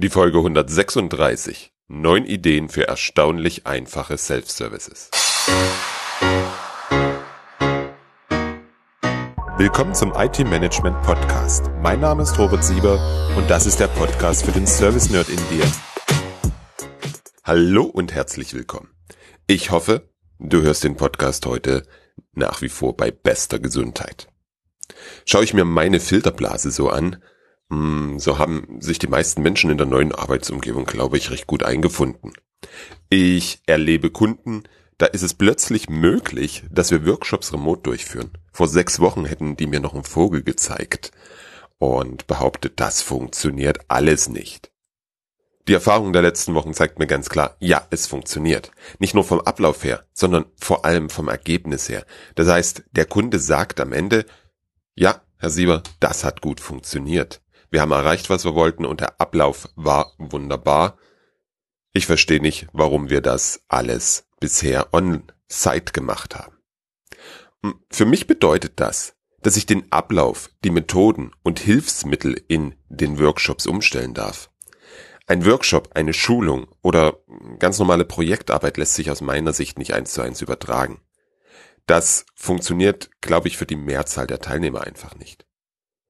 Die Folge 136. Neun Ideen für erstaunlich einfache Self-Services. Willkommen zum IT-Management Podcast. Mein Name ist Robert Sieber und das ist der Podcast für den Service-Nerd in dir. Hallo und herzlich willkommen. Ich hoffe, du hörst den Podcast heute nach wie vor bei bester Gesundheit. Schaue ich mir meine Filterblase so an, so haben sich die meisten Menschen in der neuen Arbeitsumgebung, glaube ich, recht gut eingefunden. Ich erlebe Kunden, da ist es plötzlich möglich, dass wir Workshops remote durchführen. Vor sechs Wochen hätten die mir noch einen Vogel gezeigt und behauptet, das funktioniert alles nicht. Die Erfahrung der letzten Wochen zeigt mir ganz klar, ja, es funktioniert. Nicht nur vom Ablauf her, sondern vor allem vom Ergebnis her. Das heißt, der Kunde sagt am Ende, ja, Herr Sieber, das hat gut funktioniert. Wir haben erreicht, was wir wollten und der Ablauf war wunderbar. Ich verstehe nicht, warum wir das alles bisher on-site gemacht haben. Hm, für mich bedeutet das, dass ich den Ablauf, die Methoden und Hilfsmittel in den Workshops umstellen darf. Ein Workshop, eine Schulung oder ganz normale Projektarbeit lässt sich aus meiner Sicht nicht eins zu eins übertragen. Das funktioniert, glaube ich, für die Mehrzahl der Teilnehmer einfach nicht.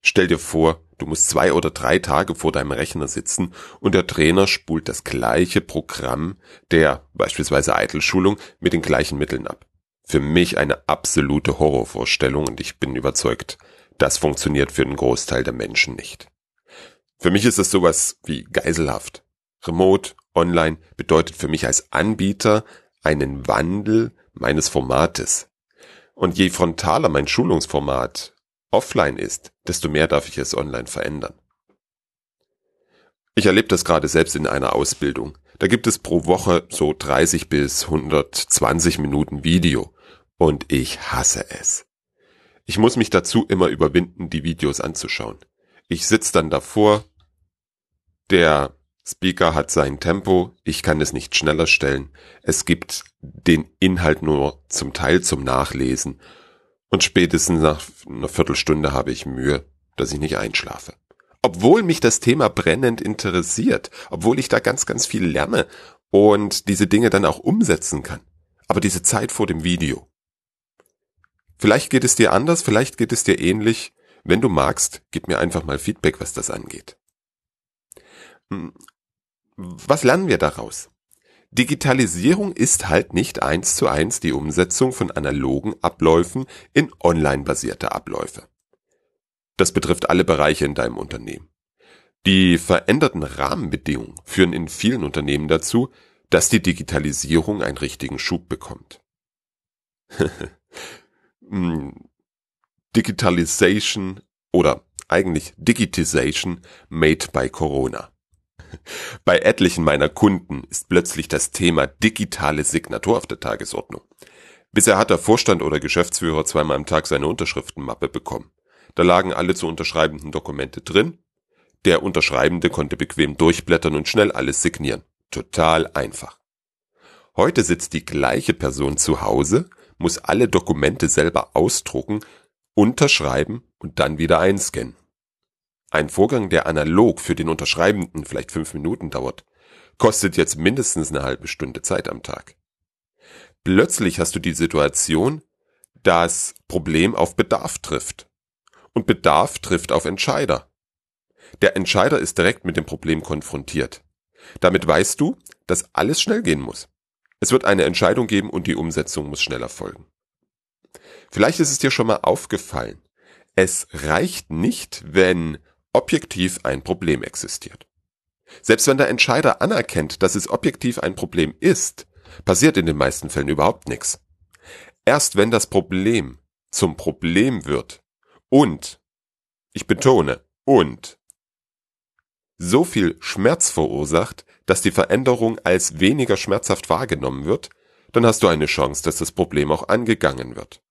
Stell dir vor, du musst zwei oder drei Tage vor deinem Rechner sitzen und der Trainer spult das gleiche Programm der beispielsweise Eitelschulung mit den gleichen Mitteln ab. Für mich eine absolute Horrorvorstellung und ich bin überzeugt, das funktioniert für den Großteil der Menschen nicht. Für mich ist es sowas wie geiselhaft. Remote, online bedeutet für mich als Anbieter einen Wandel meines Formates. Und je frontaler mein Schulungsformat offline ist, desto mehr darf ich es online verändern. Ich erlebe das gerade selbst in einer Ausbildung. Da gibt es pro Woche so 30 bis 120 Minuten Video und ich hasse es. Ich muss mich dazu immer überwinden, die Videos anzuschauen. Ich sitze dann davor, der Speaker hat sein Tempo, ich kann es nicht schneller stellen, es gibt den Inhalt nur zum Teil zum Nachlesen und spätestens nach einer Viertelstunde habe ich Mühe, dass ich nicht einschlafe. Obwohl mich das Thema brennend interessiert, obwohl ich da ganz, ganz viel lerne und diese Dinge dann auch umsetzen kann. Aber diese Zeit vor dem Video. Vielleicht geht es dir anders, vielleicht geht es dir ähnlich. Wenn du magst, gib mir einfach mal Feedback, was das angeht. Hm, was lernen wir daraus? Digitalisierung ist halt nicht eins zu eins die Umsetzung von analogen Abläufen in online-basierte Abläufe. Das betrifft alle Bereiche in deinem Unternehmen. Die veränderten Rahmenbedingungen führen in vielen Unternehmen dazu, dass die Digitalisierung einen richtigen Schub bekommt. Hm, Digitalization oder eigentlich Digitization made by Corona. Bei etlichen meiner Kunden ist plötzlich das Thema digitale Signatur auf der Tagesordnung. Bisher hat der Vorstand oder Geschäftsführer zweimal am Tag seine Unterschriftenmappe bekommen. Da lagen alle zu unterschreibenden Dokumente drin. Der Unterschreibende konnte bequem durchblättern und schnell alles signieren. Total einfach. Heute sitzt die gleiche Person zu Hause, muss alle Dokumente selber ausdrucken, unterschreiben und dann wieder einscannen. Ein Vorgang, der analog für den Unterschreibenden vielleicht fünf Minuten dauert, kostet jetzt mindestens eine halbe Stunde Zeit am Tag. Plötzlich hast du die Situation, dass Problem auf Bedarf trifft. Und Bedarf trifft auf Entscheider. Der Entscheider ist direkt mit dem Problem konfrontiert. Damit weißt du, dass alles schnell gehen muss. Es wird eine Entscheidung geben und die Umsetzung muss schneller folgen. Vielleicht ist es dir schon mal aufgefallen. Es reicht nicht, wenn objektiv ein Problem existiert. Selbst wenn der Entscheider anerkennt, dass es objektiv ein Problem ist, passiert in den meisten Fällen überhaupt nichts. Erst wenn das Problem zum Problem wird und, ich betone, und so viel Schmerz verursacht, dass die Veränderung als weniger schmerzhaft wahrgenommen wird, dann hast du eine Chance, dass das Problem auch angegangen wird.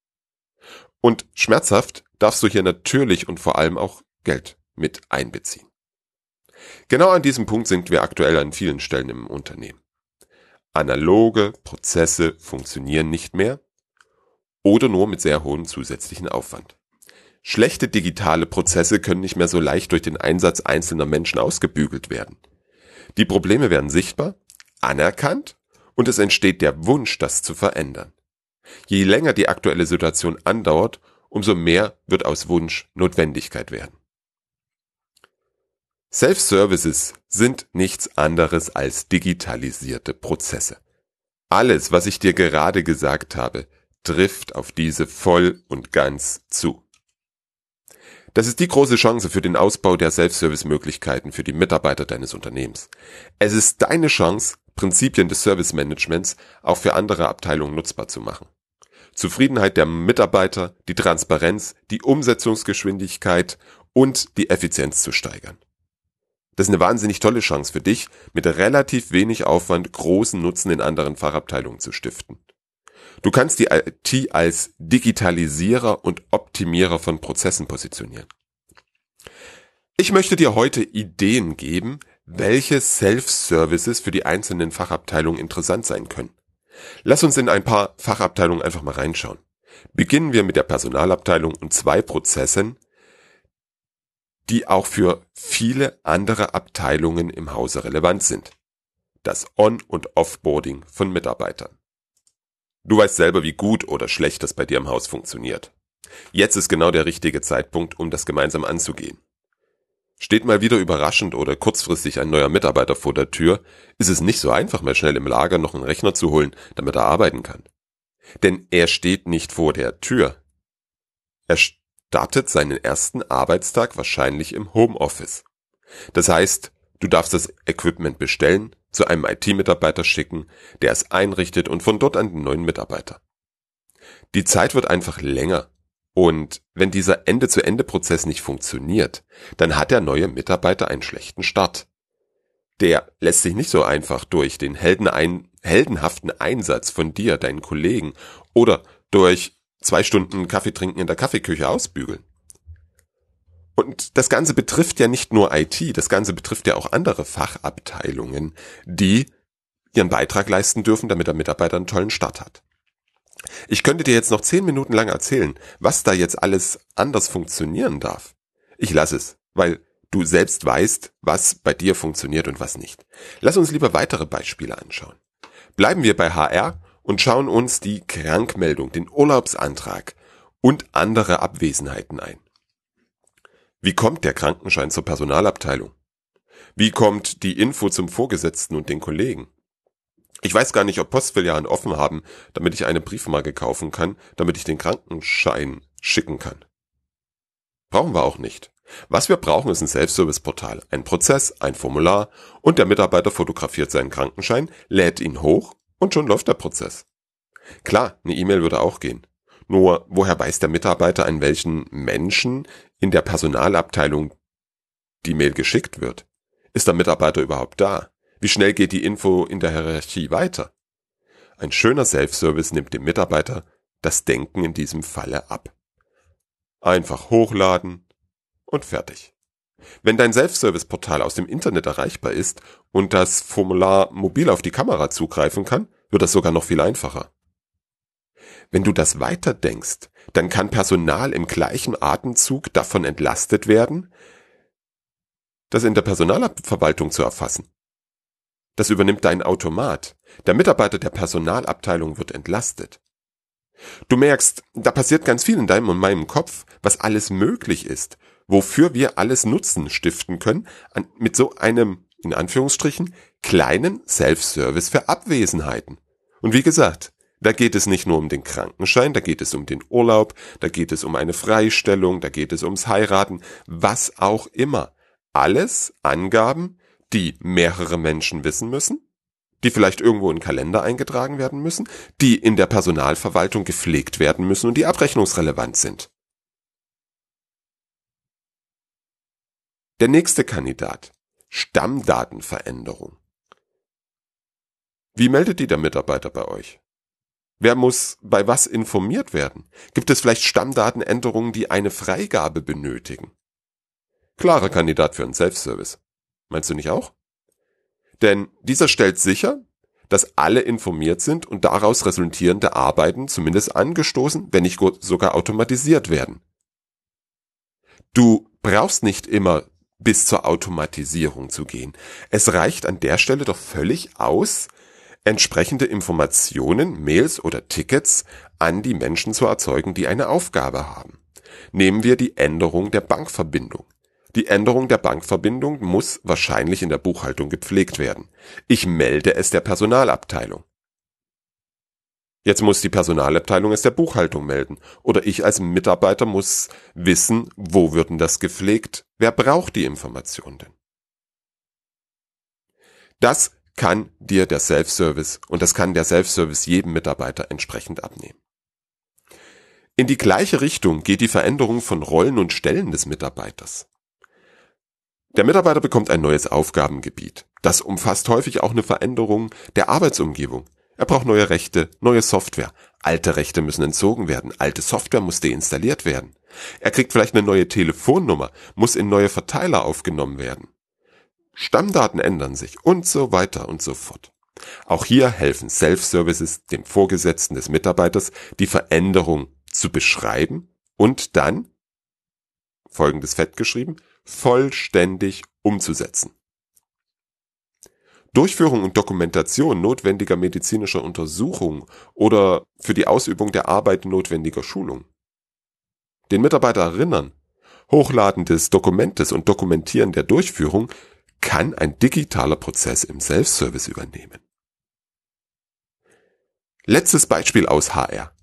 Und schmerzhaft darfst du hier natürlich und vor allem auch Geld mit einbeziehen. Genau an diesem Punkt sind wir aktuell an vielen Stellen im Unternehmen. Analoge Prozesse funktionieren nicht mehr oder nur mit sehr hohem zusätzlichen Aufwand. Schlechte digitale Prozesse können nicht mehr so leicht durch den Einsatz einzelner Menschen ausgebügelt werden. Die Probleme werden sichtbar, anerkannt und es entsteht der Wunsch, das zu verändern. Je länger die aktuelle Situation andauert, umso mehr wird aus Wunsch Notwendigkeit werden. Self-Services sind nichts anderes als digitalisierte Prozesse. Alles, was ich dir gerade gesagt habe, trifft auf diese voll und ganz zu. Das ist die große Chance für den Ausbau der Self-Service-Möglichkeiten für die Mitarbeiter deines Unternehmens. Es ist deine Chance, Prinzipien des Service-Managements auch für andere Abteilungen nutzbar zu machen. Zufriedenheit der Mitarbeiter, die Transparenz, die Umsetzungsgeschwindigkeit und die Effizienz zu steigern. Das ist eine wahnsinnig tolle Chance für dich, mit relativ wenig Aufwand großen Nutzen in anderen Fachabteilungen zu stiften. Du kannst die IT als Digitalisierer und Optimierer von Prozessen positionieren. Ich möchte dir heute Ideen geben, welche Self-Services für die einzelnen Fachabteilungen interessant sein können. Lass uns in ein paar Fachabteilungen einfach mal reinschauen. Beginnen wir mit der Personalabteilung und zwei Prozessen, die auch für viele andere Abteilungen im Hause relevant sind. Das On- und Offboarding von Mitarbeitern. Du weißt selber, wie gut oder schlecht das bei dir im Haus funktioniert. Jetzt ist genau der richtige Zeitpunkt, um das gemeinsam anzugehen. Steht mal wieder überraschend oder kurzfristig ein neuer Mitarbeiter vor der Tür, ist es nicht so einfach, mal schnell im Lager noch einen Rechner zu holen, damit er arbeiten kann. Denn er steht nicht vor der Tür. Er startet seinen ersten Arbeitstag wahrscheinlich im Homeoffice. Das heißt, du darfst das Equipment bestellen, zu einem IT-Mitarbeiter schicken, der es einrichtet und von dort an den neuen Mitarbeiter. Die Zeit wird einfach länger und wenn dieser Ende-zu-Ende-Prozess nicht funktioniert, dann hat der neue Mitarbeiter einen schlechten Start. Der lässt sich nicht so einfach durch den Helden heldenhaften Einsatz von dir, deinen Kollegen oder durch zwei Stunden Kaffee trinken in der Kaffeeküche ausbügeln. Und das Ganze betrifft ja nicht nur IT, das Ganze betrifft ja auch andere Fachabteilungen, die ihren Beitrag leisten dürfen, damit der Mitarbeiter einen tollen Start hat. Ich könnte dir jetzt noch zehn Minuten lang erzählen, was da jetzt alles anders funktionieren darf. Ich lasse es, weil du selbst weißt, was bei dir funktioniert und was nicht. Lass uns lieber weitere Beispiele anschauen. Bleiben wir bei HR und schauen uns die Krankmeldung, den Urlaubsantrag und andere Abwesenheiten ein. Wie kommt der Krankenschein zur Personalabteilung? Wie kommt die Info zum Vorgesetzten und den Kollegen? Ich weiß gar nicht, ob Postfilialen offen haben, damit ich eine Briefmarke kaufen kann, damit ich den Krankenschein schicken kann. Brauchen wir auch nicht. Was wir brauchen, ist ein Self-Service-Portal, ein Prozess, ein Formular und der Mitarbeiter fotografiert seinen Krankenschein, lädt ihn hoch und schon läuft der Prozess. Klar, eine E-Mail würde auch gehen. Nur, woher weiß der Mitarbeiter, an welchen Menschen in der Personalabteilung die Mail geschickt wird? Ist der Mitarbeiter überhaupt da? Wie schnell geht die Info in der Hierarchie weiter? Ein schöner Self-Service nimmt dem Mitarbeiter das Denken in diesem Falle ab. Einfach hochladen und fertig. Wenn dein Self-Service-Portal aus dem Internet erreichbar ist und das Formular mobil auf die Kamera zugreifen kann, wird das sogar noch viel einfacher. Wenn du das weiter denkst, dann kann Personal im gleichen Atemzug davon entlastet werden, das in der Personalverwaltung zu erfassen. Das übernimmt dein Automat. Der Mitarbeiter der Personalabteilung wird entlastet. Du merkst, da passiert ganz viel in deinem und meinem Kopf, was alles möglich ist, wofür wir alles Nutzen stiften können, an, mit so einem, in Anführungsstrichen, kleinen Self-Service für Abwesenheiten. Und wie gesagt, da geht es nicht nur um den Krankenschein, da geht es um den Urlaub, da geht es um eine Freistellung, da geht es ums Heiraten, was auch immer. Alles Angaben, die mehrere Menschen wissen müssen, die vielleicht irgendwo in Kalender eingetragen werden müssen, die in der Personalverwaltung gepflegt werden müssen und die abrechnungsrelevant sind. Der nächste Kandidat. Stammdatenveränderung. Wie meldet die der Mitarbeiter bei euch? Wer muss bei was informiert werden? Gibt es vielleicht Stammdatenänderungen, die eine Freigabe benötigen? Klarer Kandidat für einen Self-Service. Meinst du nicht auch? Denn dieser stellt sicher, dass alle informiert sind und daraus resultierende Arbeiten zumindest angestoßen, wenn nicht sogar automatisiert werden. Du brauchst nicht immer bis zur Automatisierung zu gehen. Es reicht an der Stelle doch völlig aus, entsprechende Informationen, Mails oder Tickets an die Menschen zu erzeugen, die eine Aufgabe haben. Nehmen wir die Änderung der Bankverbindung. Die Änderung der Bankverbindung muss wahrscheinlich in der Buchhaltung gepflegt werden. Ich melde es der Personalabteilung. Jetzt muss die Personalabteilung es der Buchhaltung melden. Oder ich als Mitarbeiter muss wissen, wo wird denn das gepflegt? Wer braucht die Information denn? Das kann dir der Self-Service und das kann der Self-Service jedem Mitarbeiter entsprechend abnehmen. In die gleiche Richtung geht die Veränderung von Rollen und Stellen des Mitarbeiters. Der Mitarbeiter bekommt ein neues Aufgabengebiet. Das umfasst häufig auch eine Veränderung der Arbeitsumgebung. Er braucht neue Rechte, neue Software. Alte Rechte müssen entzogen werden. Alte Software muss deinstalliert werden. Er kriegt vielleicht eine neue Telefonnummer, muss in neue Verteiler aufgenommen werden. Stammdaten ändern sich und so weiter und so fort. Auch hier helfen Self-Services dem Vorgesetzten des Mitarbeiters, die Veränderung zu beschreiben und dann, folgendes Fett geschrieben, vollständig umzusetzen. Durchführung und Dokumentation notwendiger medizinischer Untersuchungen oder für die Ausübung der Arbeit notwendiger Schulung. Den Mitarbeiter erinnern, Hochladen des Dokumentes und Dokumentieren der Durchführung kann ein digitaler Prozess im Self-Service übernehmen. Letztes Beispiel aus HR.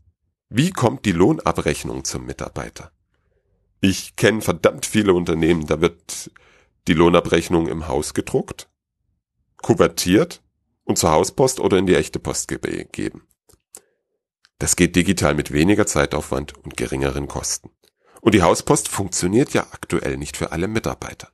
Wie kommt die Lohnabrechnung zum Mitarbeiter? Ich kenne verdammt viele Unternehmen, da wird die Lohnabrechnung im Haus gedruckt, kuvertiert und zur Hauspost oder in die echte Post gegeben. Das geht digital mit weniger Zeitaufwand und geringeren Kosten. Und die Hauspost funktioniert ja aktuell nicht für alle Mitarbeiter.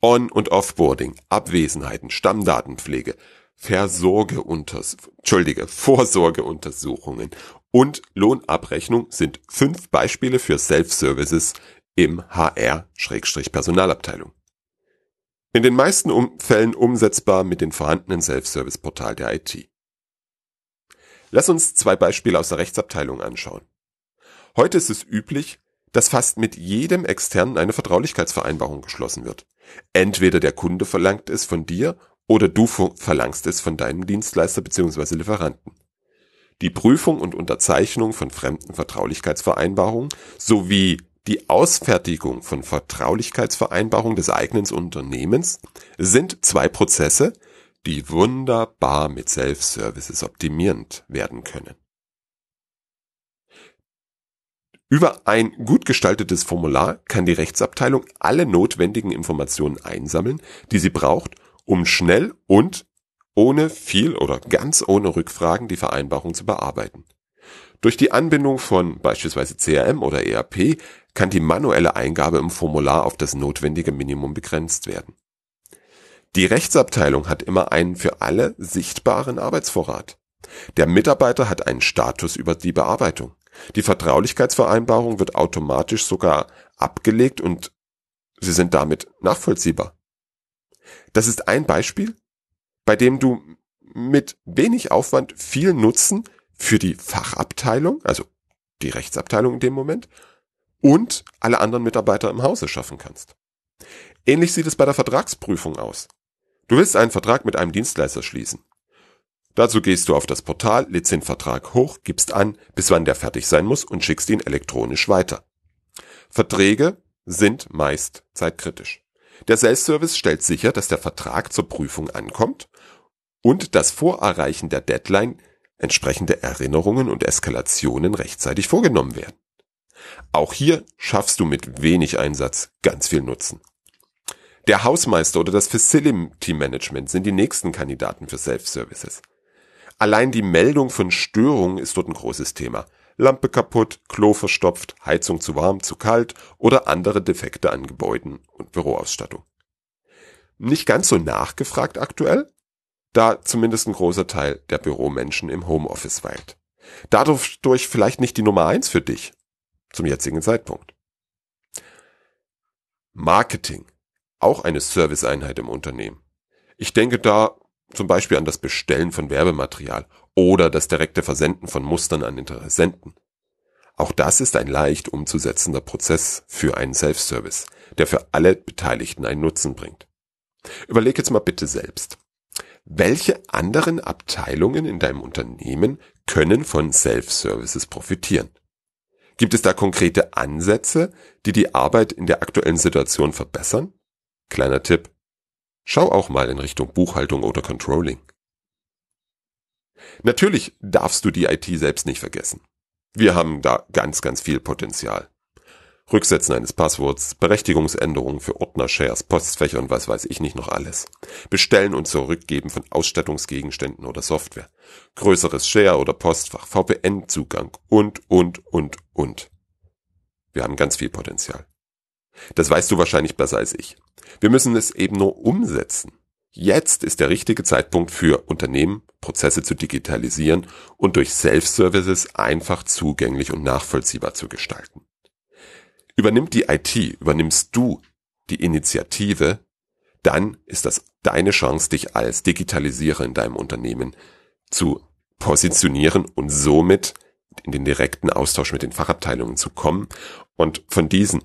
On- und Offboarding, Abwesenheiten, Stammdatenpflege, Versorgeunter Entschuldige, Vorsorgeuntersuchungen und Lohnabrechnung sind fünf Beispiele für Self-Services im HR-Personalabteilung. In den meisten um Fällen umsetzbar mit den vorhandenen Self-Service-Portal der IT. Lass uns zwei Beispiele aus der Rechtsabteilung anschauen. Heute ist es üblich, dass fast mit jedem externen eine Vertraulichkeitsvereinbarung geschlossen wird. Entweder der Kunde verlangt es von dir oder du verlangst es von deinem Dienstleister bzw. Lieferanten. Die Prüfung und Unterzeichnung von fremden Vertraulichkeitsvereinbarungen sowie die Ausfertigung von Vertraulichkeitsvereinbarungen des eigenen Unternehmens sind zwei Prozesse, die wunderbar mit Self-Services optimierend werden können. Über ein gut gestaltetes Formular kann die Rechtsabteilung alle notwendigen Informationen einsammeln, die sie braucht, um schnell und ohne viel oder ganz ohne Rückfragen die Vereinbarung zu bearbeiten. Durch die Anbindung von beispielsweise CRM oder ERP kann die manuelle Eingabe im Formular auf das notwendige Minimum begrenzt werden. Die Rechtsabteilung hat immer einen für alle sichtbaren Arbeitsvorrat. Der Mitarbeiter hat einen Status über die Bearbeitung. Die Vertraulichkeitsvereinbarung wird automatisch sogar abgelegt und sie sind damit nachvollziehbar. Das ist ein Beispiel, bei dem du mit wenig Aufwand viel Nutzen für die Fachabteilung, also die Rechtsabteilung in dem Moment, und alle anderen Mitarbeiter im Hause schaffen kannst. Ähnlich sieht es bei der Vertragsprüfung aus. Du willst einen Vertrag mit einem Dienstleister schließen. Dazu gehst du auf das Portal, lädst den Vertrag hoch, gibst an, bis wann der fertig sein muss und schickst ihn elektronisch weiter. Verträge sind meist zeitkritisch. Der Self-Service stellt sicher, dass der Vertrag zur Prüfung ankommt und das Vorerreichen der Deadline entsprechende Erinnerungen und Eskalationen rechtzeitig vorgenommen werden. Auch hier schaffst du mit wenig Einsatz ganz viel Nutzen. Der Hausmeister oder das Facility Management sind die nächsten Kandidaten für Self-Services. Allein die Meldung von Störungen ist dort ein großes Thema. Lampe kaputt, Klo verstopft, Heizung zu warm, zu kalt oder andere Defekte an Gebäuden und Büroausstattung. Nicht ganz so nachgefragt aktuell, da zumindest ein großer Teil der Büromenschen im Homeoffice weilt. Dadurch vielleicht nicht die Nummer eins für dich zum jetzigen Zeitpunkt. Marketing, auch eine Serviceeinheit im Unternehmen. Ich denke da zum Beispiel an das Bestellen von Werbematerial oder das direkte Versenden von Mustern an Interessenten. Auch das ist ein leicht umzusetzender Prozess für einen Self-Service, der für alle Beteiligten einen Nutzen bringt. Überleg jetzt mal bitte selbst. Welche anderen Abteilungen in deinem Unternehmen können von Self-Services profitieren? Gibt es da konkrete Ansätze, die die Arbeit in der aktuellen Situation verbessern? Kleiner Tipp. Schau auch mal in Richtung Buchhaltung oder Controlling. Natürlich darfst du die IT selbst nicht vergessen. Wir haben da ganz, ganz viel Potenzial. Rücksetzen eines Passworts, Berechtigungsänderungen für Ordner, Shares, Postfächer und was weiß ich nicht noch alles. Bestellen und Zurückgeben von Ausstattungsgegenständen oder Software. Größeres Share oder Postfach, VPN-Zugang und, und, und, und. Wir haben ganz viel Potenzial. Das weißt du wahrscheinlich besser als ich. Wir müssen es eben nur umsetzen. Jetzt ist der richtige Zeitpunkt für Unternehmen, Prozesse zu digitalisieren und durch Self-Services einfach zugänglich und nachvollziehbar zu gestalten. Übernimmt die IT, übernimmst du die Initiative, dann ist das deine Chance, dich als Digitalisierer in deinem Unternehmen zu positionieren und somit in den direkten Austausch mit den Fachabteilungen zu kommen und von diesen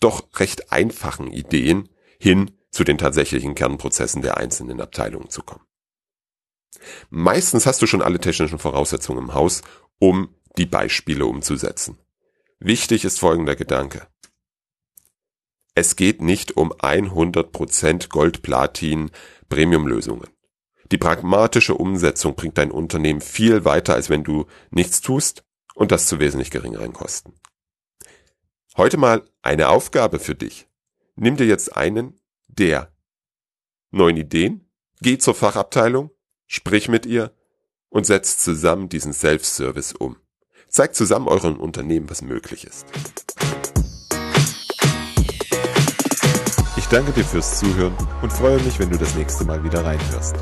doch recht einfachen Ideen hin zu den tatsächlichen Kernprozessen der einzelnen Abteilungen zu kommen. Meistens hast du schon alle technischen Voraussetzungen im Haus, um die Beispiele umzusetzen. Wichtig ist folgender Gedanke. Es geht nicht um 100% Gold-Platin Premium-Lösungen. Die pragmatische Umsetzung bringt dein Unternehmen viel weiter, als wenn du nichts tust und das zu wesentlich geringeren Kosten. Heute mal eine Aufgabe für dich. Nimm dir jetzt einen der neuen Ideen, geh zur Fachabteilung, sprich mit ihr und setzt zusammen diesen Self-Service um. Zeigt zusammen euren Unternehmen, was möglich ist. Ich danke dir fürs Zuhören und freue mich, wenn du das nächste Mal wieder reinhörst.